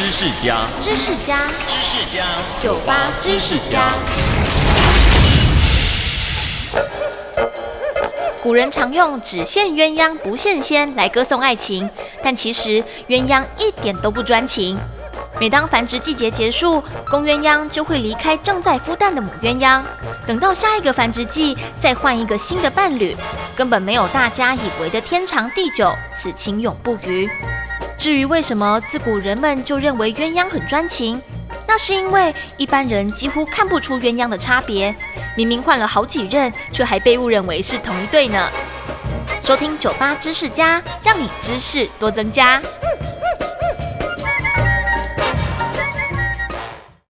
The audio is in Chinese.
知识家，知识家，知识家，酒吧知识家。古人常用“只羡鸳鸯不羡仙”来歌颂爱情，但其实鸳鸯一点都不专情。每当繁殖季节结束，公鸳鸯就会离开正在孵蛋的母鸳鸯，等到下一个繁殖季再换一个新的伴侣，根本没有大家以为的天长地久，此情永不渝。至于为什么自古人们就认为鸳鸯很专情，那是因为一般人几乎看不出鸳鸯的差别。明明换了好几任，却还被误认为是同一对呢。收听酒吧知识家，让你知识多增加。